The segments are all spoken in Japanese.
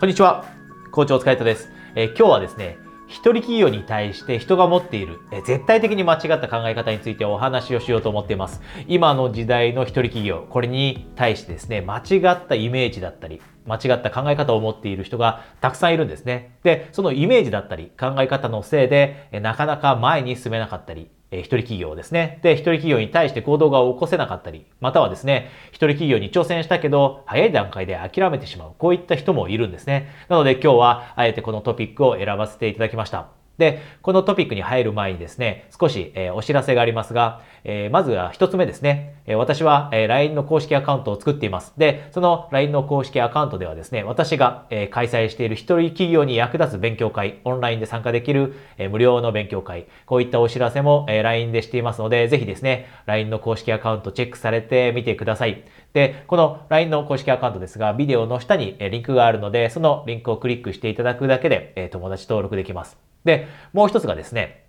こんにちは。校長お疲れ様です。えー今日はですね、一人企業に対して人が持っている、えー絶対的に間違った考え方についてお話をしようと思っています。今の時代の一人企業、これに対してですね、間違ったイメージだったり、間違った考え方を持っている人がたくさんいるんですね。で、そのイメージだったり考え方のせいで、えなかなか前に進めなかったり、えー一人企業ですね。で、一人企業に対して行動が起こせなかったり、またはですね、一人企業に挑戦したけど、早い段階で諦めてしまう。こういった人もいるんですね。なので今日は、あえてこのトピックを選ばせていただきました。で、このトピックに入る前にですね、少し、えお知らせがありますが、えまずは一つ目ですね。え私は、え LINE の公式アカウントを作っています。で、その LINE の公式アカウントではですね、私が、え開催している一人企業に役立つ勉強会、オンラインで参加できる、え無料の勉強会、こういったお知らせも、え LINE でしていますので、ぜひですね、LINE の公式アカウントチェックされてみてください。で、この LINE の公式アカウントですが、ビデオの下にリンクがあるので、そのリンクをクリックしていただくだけで、え友達登録できます。で、もう一つがですね、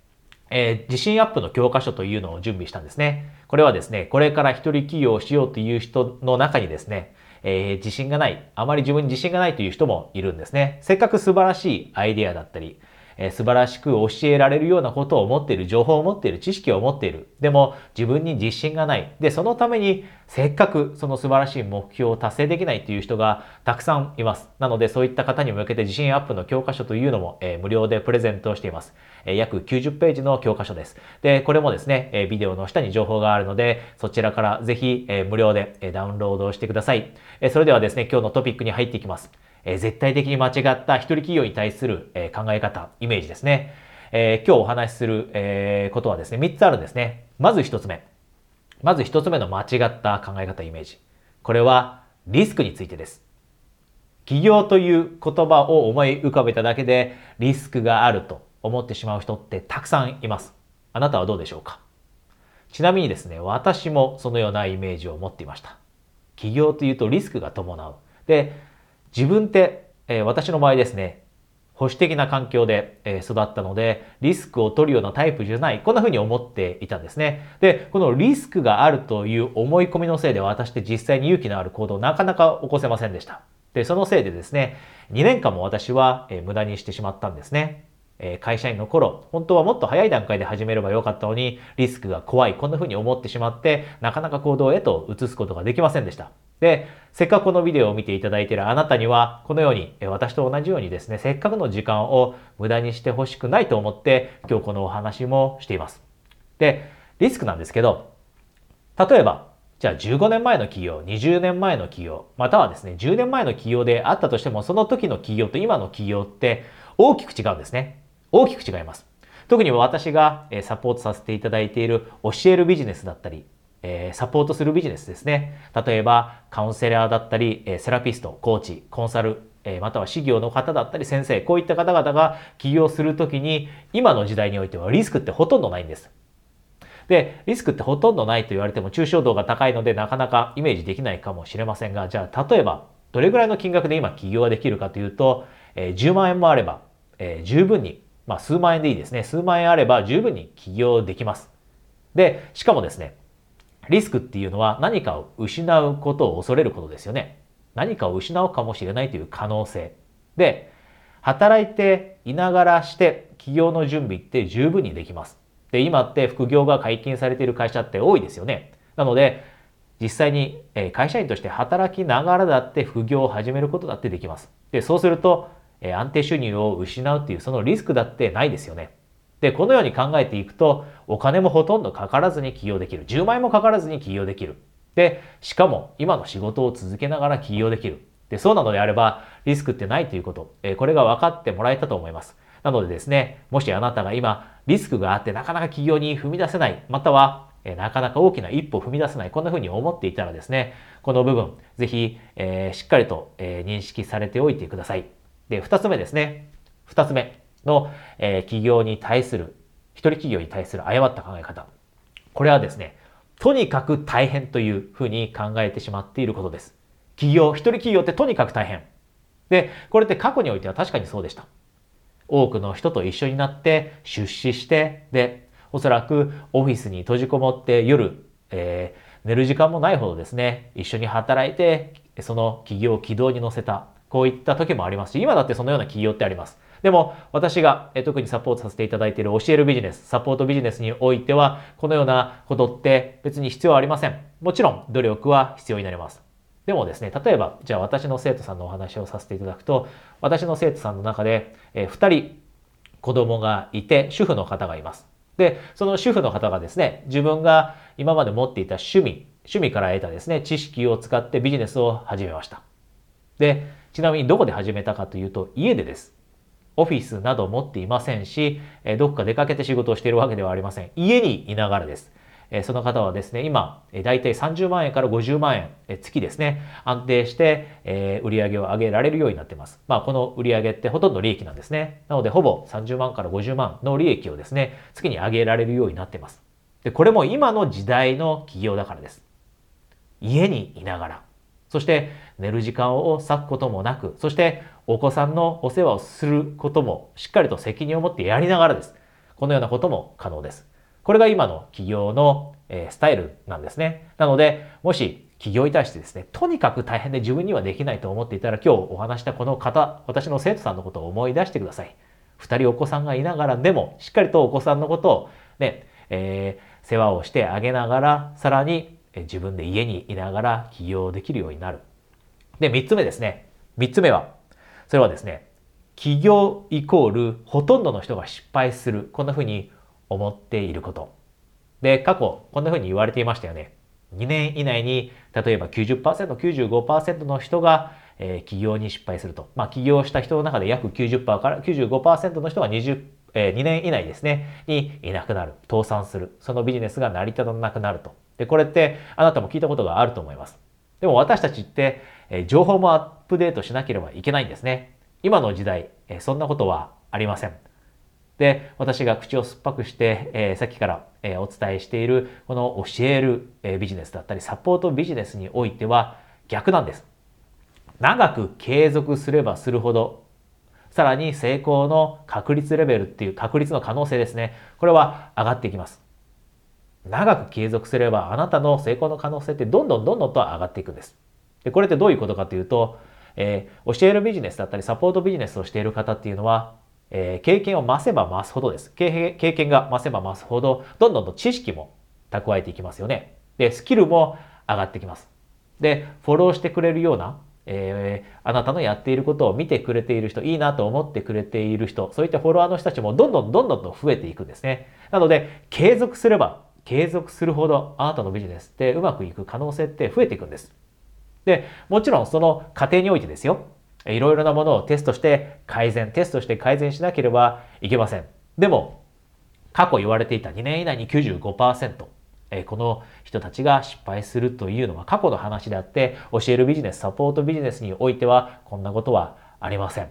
えー自信アップの教科書というのを準備したんですね。これはですね、これから一人起業をしようという人の中にですね、えー自信がない、あまり自分に自信がないという人もいるんですね。せっかく素晴らしいアイデアだったり、えー素晴らしく教えられるようなことを持っている、情報を持っている、知識を持っている。でも自分に自信がない。で、そのためにせっかくその素晴らしい目標を達成できないという人がたくさんいます。なのでそういった方に向けて自信アップの教科書というのも、えー無料でプレゼントをしています。えー約90ページの教科書です。で、これもですね、えビデオの下に情報があるので、そちらからぜひ、え無料でえダウンロードしてください。えそれではですね、今日のトピックに入っていきます。え絶対的に間違った一人企業に対する、え考え方、イメージですね。え今日お話しする、えことはですね、3つあるんですね。まず1つ目。まず1つ目の間違った考え方、イメージ。これはリスクについてです。起業という言葉を思い浮かべただけでリスクがあると思ってしまう人ってたくさんいます。あなたはどうでしょうか？ちなみにですね、私もそのようなイメージを持っていました。起業というとリスクが伴う。で、自分って、え私の場合ですね、保守的な環境で、育ったので、リスクを取るようなタイプじゃない。こんな風に思っていたんですね。で、このリスクがあるという思い込みのせいで私って実際に勇気のある行動をなかなか起こせませんでした。で、そのせいでですね、2年間も私は、無駄にしてしまったんですね。え会社員の頃、本当はもっと早い段階で始めればよかったのに、リスクが怖い、こんな風に思ってしまって、なかなか行動へと移すことができませんでした。で、せっかくこのビデオを見ていただいているあなたには、このように、え私と同じようにですね、せっかくの時間を無駄にしてほしくないと思って、今日このお話もしています。で、リスクなんですけど、例えば、じゃあ15年前の企業、20年前の企業、またはですね、10年前の企業であったとしても、その時の企業と今の企業って大きく違うんですね。大きく違います。特に私がサポートさせていただいている教えるビジネスだったり、サポートするビジネスですね。例えば、カウンセラーだったり、セラピスト、コーチ、コンサル、または事業の方だったり先生、こういった方々が起業するときに、今の時代においてはリスクってほとんどないんです。で、リスクってほとんどないと言われても抽象度が高いのでなかなかイメージできないかもしれませんが、じゃあ例えばどれぐらいの金額で今起業ができるかというと、10万円もあれば、え十分に、まあ数万円でいいですね。数万円あれば十分に起業できます。で、しかもですね、リスクっていうのは何かを失うことを恐れることですよね。何かを失うかもしれないという可能性。で、働いていながらして起業の準備って十分にできます。で、今って副業が解禁されている会社って多いですよね。なので、実際に会社員として働きながらだって副業を始めることだってできます。で、そうすると、え安定収入を失うっていうそのリスクだってないですよね。で、このように考えていくと、お金もほとんどかからずに起業できる。10万円もかからずに起業できる。で、しかも今の仕事を続けながら起業できる。で、そうなのであれば、リスクってないということ、えこれが分かってもらえたと思います。なのでですね、もしあなたが今、リスクがあってなかなか起業に踏み出せない、または、えなかなか大きな一歩踏み出せない、こんな風に思っていたらですね、この部分、ぜひ、えーしっかりと、えー認識されておいてください。で、二つ目ですね。二つ目の、えー企業に対する、一人企業に対する誤った考え方。これはですね、とにかく大変というふうに考えてしまっていることです。企業、一人企業ってとにかく大変。で、これって過去においては確かにそうでした。多くの人と一緒になって出資して、で、おそらくオフィスに閉じこもって夜、えー寝る時間もないほどですね、一緒に働いて、その企業を軌道に乗せた。こういった時もありますし、今だってそのような企業ってあります。でも、私が特にサポートさせていただいている教えるビジネス、サポートビジネスにおいては、このようなことって別に必要ありません。もちろん、努力は必要になります。でもですね、例えば、じゃあ私の生徒さんのお話をさせていただくと、私の生徒さんの中で、えー、2人子供がいて、主婦の方がいます。で、その主婦の方がですね、自分が今まで持っていた趣味、趣味から得たですね、知識を使ってビジネスを始めました。で、ちなみにどこで始めたかというと、家でです。オフィスなど持っていませんし、どっか出かけて仕事をしているわけではありません。家にいながらです。その方はですね、今、だいたい30万円から50万円、月ですね、安定して、売り上げを上げられるようになっています。まあ、この売り上げってほとんど利益なんですね。なので、ほぼ30万から50万の利益をですね、月に上げられるようになっています。で、これも今の時代の企業だからです。家にいながら、そして寝る時間を割くこともなく、そしてお子さんのお世話をすることもしっかりと責任を持ってやりながらです。このようなことも可能です。これが今の企業の、スタイルなんですね。なので、もし企業に対してですね、とにかく大変で自分にはできないと思っていたら今日お話したこの方、私の生徒さんのことを思い出してください。二人お子さんがいながらでも、しっかりとお子さんのことをね、えー、世話をしてあげながら、さらに自分で家にいながら起業できるようになる。で、三つ目ですね。三つ目は、それはですね、起業イコールほとんどの人が失敗する。こんなふうに思っていること。で、過去、こんな風に言われていましたよね。2年以内に、例えば90%、95%の人が、えー、起業に失敗すると。まあ、起業した人の中で約90%から95%の人が20、えー、2年以内ですね、にいなくなる。倒産する。そのビジネスが成り立たなくなると。で、これってあなたも聞いたことがあると思います。でも私たちって、え、情報もアップデートしなければいけないんですね。今の時代、え、そんなことはありません。で、私が口を酸っぱくして、え、さっきから、え、お伝えしている、この教える、え、ビジネスだったり、サポートビジネスにおいては逆なんです。長く継続すればするほど、さらに成功の確率レベルっていう確率の可能性ですね。これは上がっていきます。長く継続すればあなたの成功の可能性ってどんどんどんどんと上がっていくんです。で、これってどういうことかというと、えー、教えるビジネスだったりサポートビジネスをしている方っていうのはえー、経験を増せば増すほどです。経験が増せば増すほど、どんどんと知識も蓄えていきますよね。で、スキルも上がってきます。で、フォローしてくれるような、えー、あなたのやっていることを見てくれている人、いいなと思ってくれている人、そういったフォロワーの人たちもどんどんどんどんと増えていくんですね。なので、継続すれば、継続するほどあなたのビジネスってうまくいく可能性って増えていくんです。で、もちろんその過程においてですよ。いろいろなものをテストして改善、テストして改善しなければいけません。でも、過去言われていた2年以内に95%、えこの人たちが失敗するというのは過去の話であって、教えるビジネス、サポートビジネスにおいてはこんなことはありません。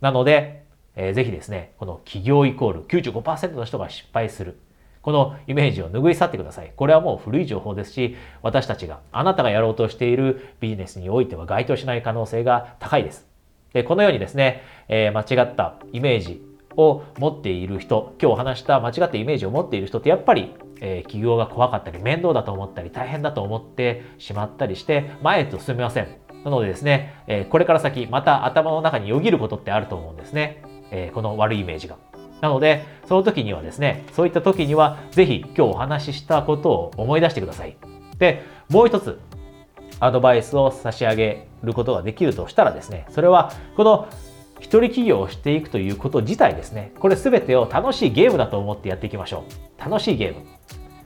なので、えー、ぜひですね、この企業イコール95%の人が失敗する。このイメージを拭い去ってください。これはもう古い情報ですし、私たちが、あなたがやろうとしているビジネスにおいては該当しない可能性が高いです。で、このようにですね、えー、間違ったイメージを持っている人、今日お話した間違ったイメージを持っている人ってやっぱり、えー、企業が怖かったり、面倒だと思ったり、大変だと思ってしまったりして、前へと進めません。なのでですね、えー、これから先、また頭の中によぎることってあると思うんですね。え、この悪いイメージが。なので、その時にはですね、そういった時には、ぜひ今日お話ししたことを思い出してください。で、もう一つ、アドバイスを差し上げることができるとしたらですね、それは、この一人企業をしていくということ自体ですね、これ全てを楽しいゲームだと思ってやっていきましょう。楽しいゲーム。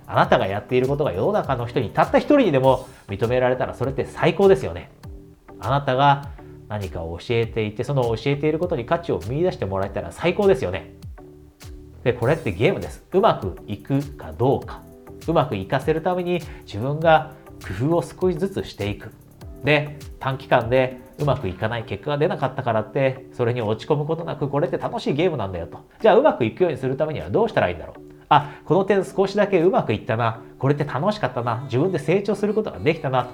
あなたがやっていることが世の中の人にたった一人にでも認められたらそれって最高ですよね。あなたが何かを教えていて、その教えていることに価値を見出してもらえたら最高ですよね。で、これってゲームです。うまくいくかどうか。うまくいかせるために自分が工夫を少しずつしていく。で、短期間でうまくいかない結果が出なかったからって、それに落ち込むことなく、これって楽しいゲームなんだよと。じゃあうまくいくようにするためにはどうしたらいいんだろう。あ、この点少しだけうまくいったな。これって楽しかったな。自分で成長することができたなと。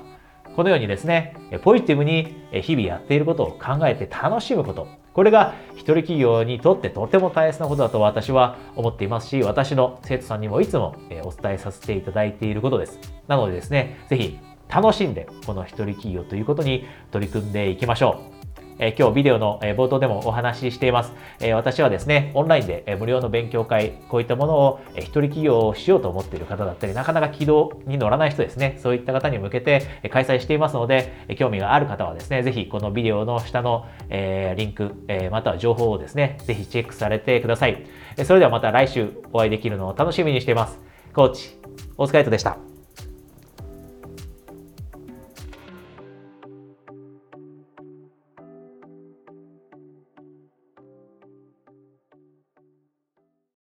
このようにですね、ポジティブに日々やっていることを考えて楽しむこと。これが一人企業にとってとても大切なことだと私は思っていますし、私の生徒さんにもいつもお伝えさせていただいていることです。なのでですね、ぜひ楽しんでこの一人企業ということに取り組んでいきましょう。え今日ビデオの冒頭でもお話ししています。え私はですね、オンラインで無料の勉強会、こういったものを一人起業をしようと思っている方だったり、なかなか軌道に乗らない人ですね、そういった方に向けて開催していますので、興味がある方はですね、ぜひこのビデオの下の、えリンク、えまたは情報をですね、ぜひチェックされてください。それではまた来週お会いできるのを楽しみにしています。コーチ、大塚イトでした。